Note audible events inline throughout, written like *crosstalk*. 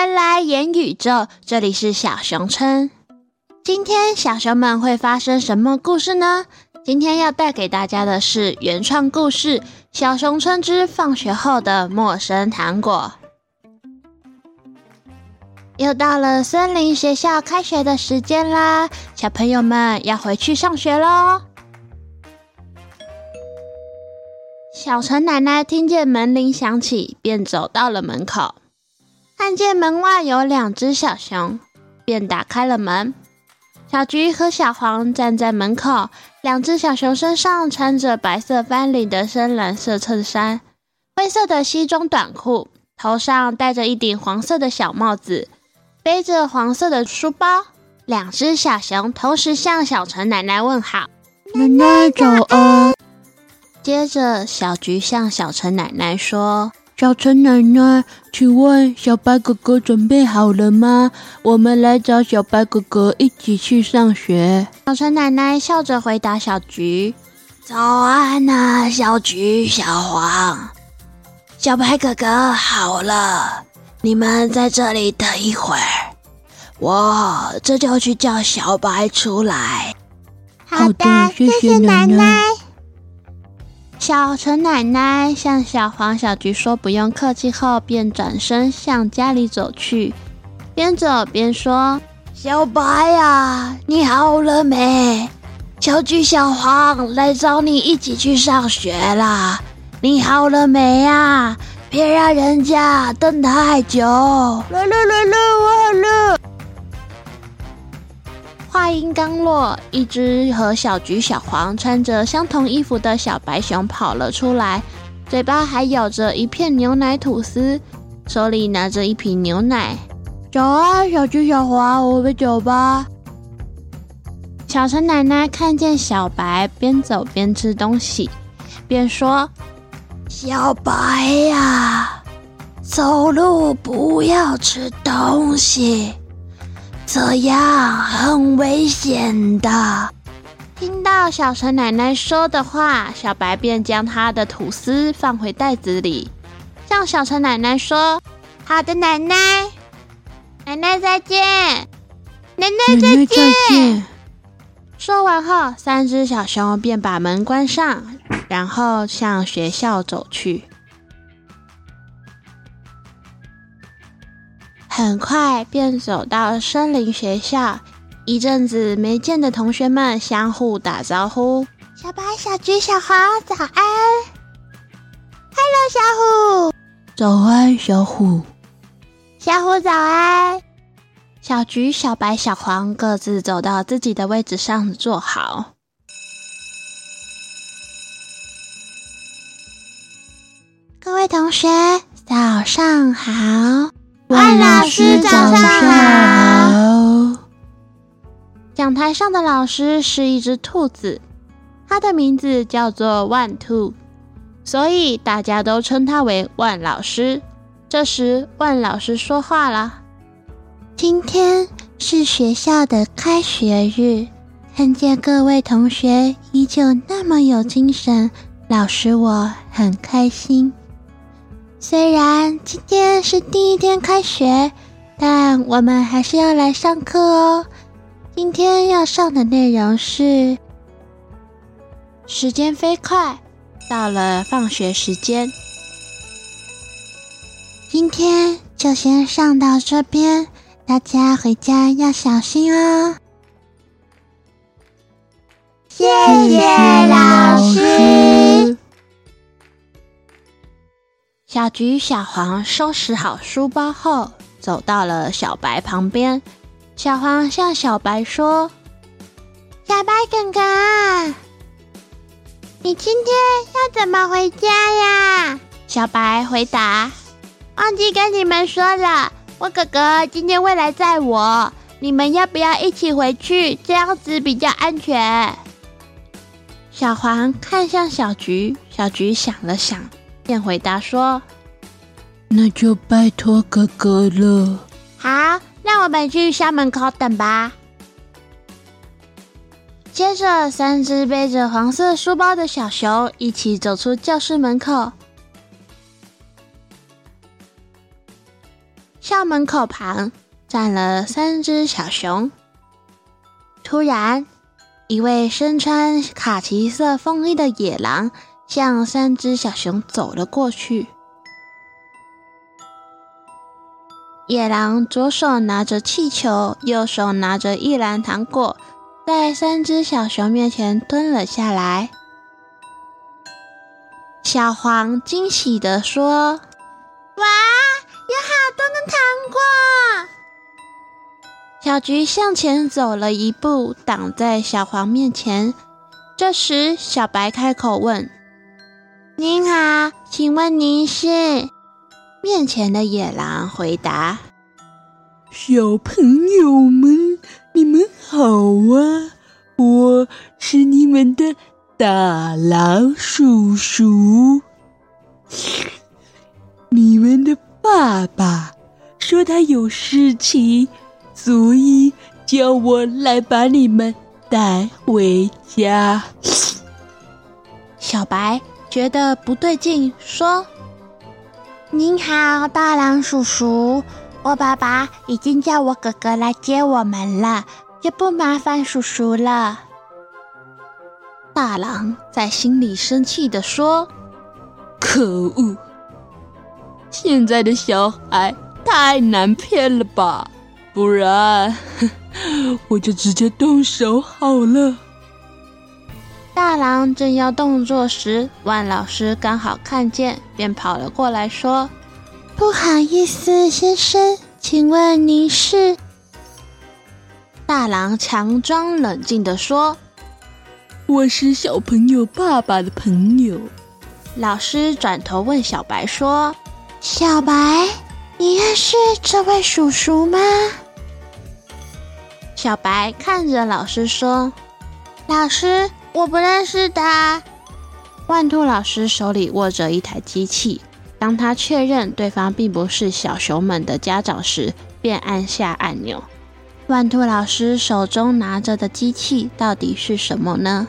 回来，言宇宙，这里是小熊村。今天小熊们会发生什么故事呢？今天要带给大家的是原创故事《小熊村之放学后的陌生糖果》。又到了森林学校开学的时间啦，小朋友们要回去上学喽。小陈奶奶听见门铃响起，便走到了门口。看见门外有两只小熊，便打开了门。小菊和小黄站在门口，两只小熊身上穿着白色翻领的深蓝色衬衫、灰色的西装短裤，头上戴着一顶黄色的小帽子，背着黄色的书包。两只小熊同时向小陈奶奶问好：“奶奶早安。”接着，小菊向小陈奶奶说。小陈奶奶，请问小白哥哥准备好了吗？我们来找小白哥哥一起去上学。小陈奶奶笑着回答小菊：“早安呐，小菊、小黄，小白哥哥好了，你们在这里等一会儿，我这就去叫小白出来。”好的，谢谢奶奶。小陈奶奶向小黄、小菊说：“不用客气。”后便转身向家里走去，边走边说：“小白呀，你好了没？小菊、小黄来找你一起去上学啦！你好了没呀？别让人家等太久。”来了，来了，我好了。话音刚落，一只和小橘、小黄穿着相同衣服的小白熊跑了出来，嘴巴还咬着一片牛奶吐司，手里拿着一瓶牛奶。早安，小橘、小黄，我们走吧。小陈奶奶看见小白边走边吃东西，便说：“小白呀，走路不要吃东西。”这样很危险的。听到小陈奶奶说的话，小白便将他的吐司放回袋子里，向小陈奶奶说：“好的，奶奶，奶奶再见，奶奶再见。”说完后，三只小熊便把门关上，然后向学校走去。很快便走到森林学校，一阵子没见的同学们相互打招呼：“小白、小橘、小黄，早安！”“Hello，小虎。”“早安，小虎。”“小虎早安。”小橘、小白、小黄各自走到自己的位置上坐好。各位同学，早上好。万老师早上好。讲台上的老师是一只兔子，它的名字叫做万兔，所以大家都称它为万老师。这时，万老师说话了：“今天是学校的开学日，看见各位同学依旧那么有精神，老师我很开心。”虽然今天是第一天开学，但我们还是要来上课哦。今天要上的内容是……时间飞快，到了放学时间。今天就先上到这边，大家回家要小心哦。谢谢老师。小橘、小黄收拾好书包后，走到了小白旁边。小黄向小白说：“小白哥哥，你今天要怎么回家呀？”小白回答：“忘记跟你们说了，我哥哥今天会来载我。你们要不要一起回去？这样子比较安全。”小黄看向小橘，小橘想了想。便回答说：“那就拜托哥哥了。”好，那我们去校门口等吧。接着，三只背着黄色书包的小熊一起走出教室门口。校门口旁站了三只小熊。突然，一位身穿卡其色风衣的野狼向三只小熊走了过去。野狼左手拿着气球，右手拿着一篮糖果，在三只小熊面前蹲了下来。小黄惊喜地说：“哇，有好多的糖果！”小菊向前走了一步，挡在小黄面前。这时，小白开口问：“您好，请问您是？”面前的野狼回答：“小朋友们，你们好啊！我是你们的大狼叔叔。你们的爸爸说他有事情，所以叫我来把你们带回家。”小白觉得不对劲，说。您好，大狼叔叔。我爸爸已经叫我哥哥来接我们了，就不麻烦叔叔了。大狼在心里生气的说：“可恶！现在的小孩太难骗了吧？不然 *laughs* 我就直接动手好了。”大郎正要动作时，万老师刚好看见，便跑了过来，说：“不好意思，先生，请问您是？”大郎强装冷静地说：“我是小朋友爸爸的朋友。”老师转头问小白说：“小白，你认识这位叔叔吗？”小白看着老师说：“老师。”我不认识他。万兔老师手里握着一台机器，当他确认对方并不是小熊们的家长时，便按下按钮。万兔老师手中拿着的机器到底是什么呢？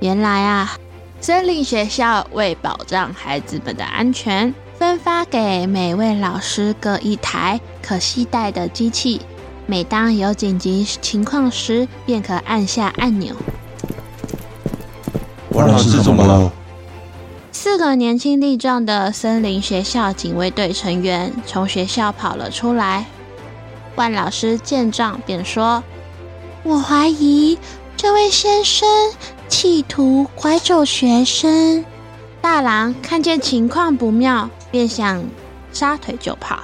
原来啊，森林学校为保障孩子们的安全，分发给每位老师各一台可携带的机器，每当有紧急情况时，便可按下按钮。万老师怎么了？四个年轻力壮的森林学校警卫队成员从学校跑了出来。万老师见状便说：“我怀疑这位先生企图拐走学生。”大狼看见情况不妙，便想撒腿就跑，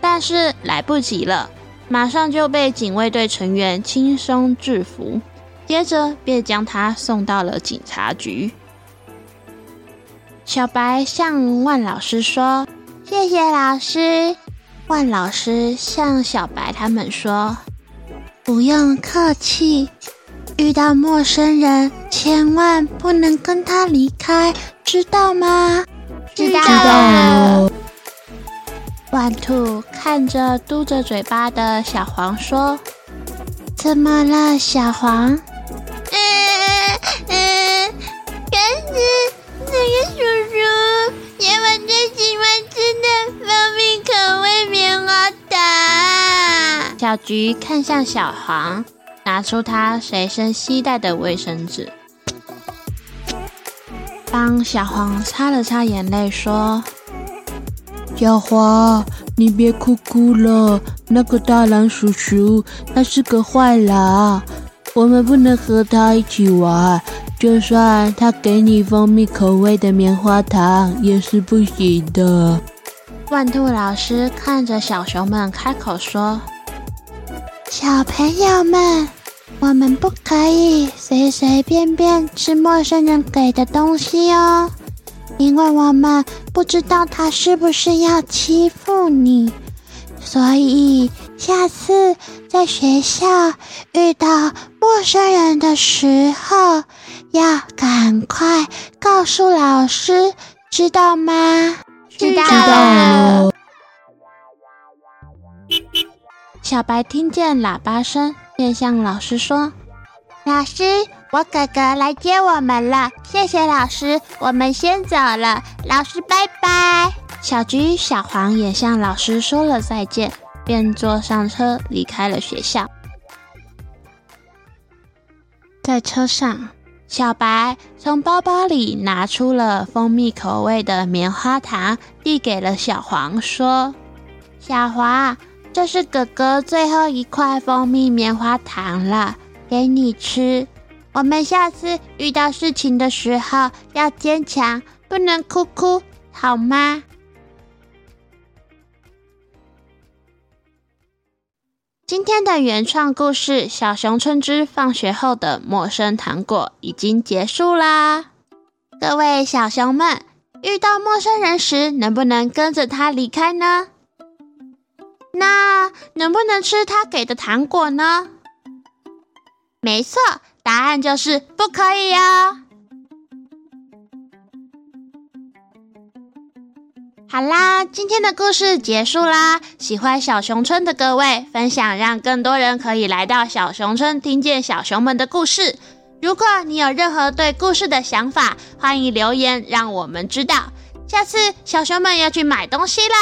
但是来不及了，马上就被警卫队成员轻松制服。接着便将他送到了警察局。小白向万老师说：“谢谢老师。”万老师向小白他们说：“不用客气，遇到陌生人千万不能跟他离开，知道吗？”“知道了。”万兔看着嘟着嘴巴的小黄说：“怎么了，小黄？”小菊看向小黄，拿出他随身携带的卫生纸，帮小黄擦了擦眼泪，说：“小黄，你别哭哭了。那个大狼叔叔他是个坏狼，我们不能和他一起玩。就算他给你蜂蜜口味的棉花糖，也是不行的。”万兔老师看着小熊们，开口说。小朋友们，我们不可以随随便便吃陌生人给的东西哦，因为我们不知道他是不是要欺负你。所以下次在学校遇到陌生人的时候，要赶快告诉老师，知道吗？知道了。小白听见喇叭声，便向老师说：“老师，我哥哥来接我们了，谢谢老师，我们先走了。老师，拜拜。”小菊、小黄也向老师说了再见，便坐上车离开了学校。在车上，小白从包包里拿出了蜂蜜口味的棉花糖，递给了小黄，说：“小黄，这是哥哥最后一块蜂蜜棉花糖了，给你吃。我们下次遇到事情的时候要坚强，不能哭哭，好吗？”今天的原创故事《小熊春之放学后的陌生糖果》已经结束啦！各位小熊们，遇到陌生人时，能不能跟着他离开呢？那能不能吃他给的糖果呢？没错，答案就是不可以哦。好啦，今天的故事结束啦！喜欢小熊村的各位，分享让更多人可以来到小熊村，听见小熊们的故事。如果你有任何对故事的想法，欢迎留言让我们知道。下次小熊们要去买东西啦，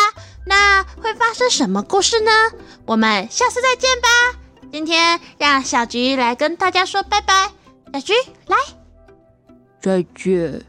那会发生什么故事呢？我们下次再见吧！今天让小菊来跟大家说拜拜，小菊来，再见。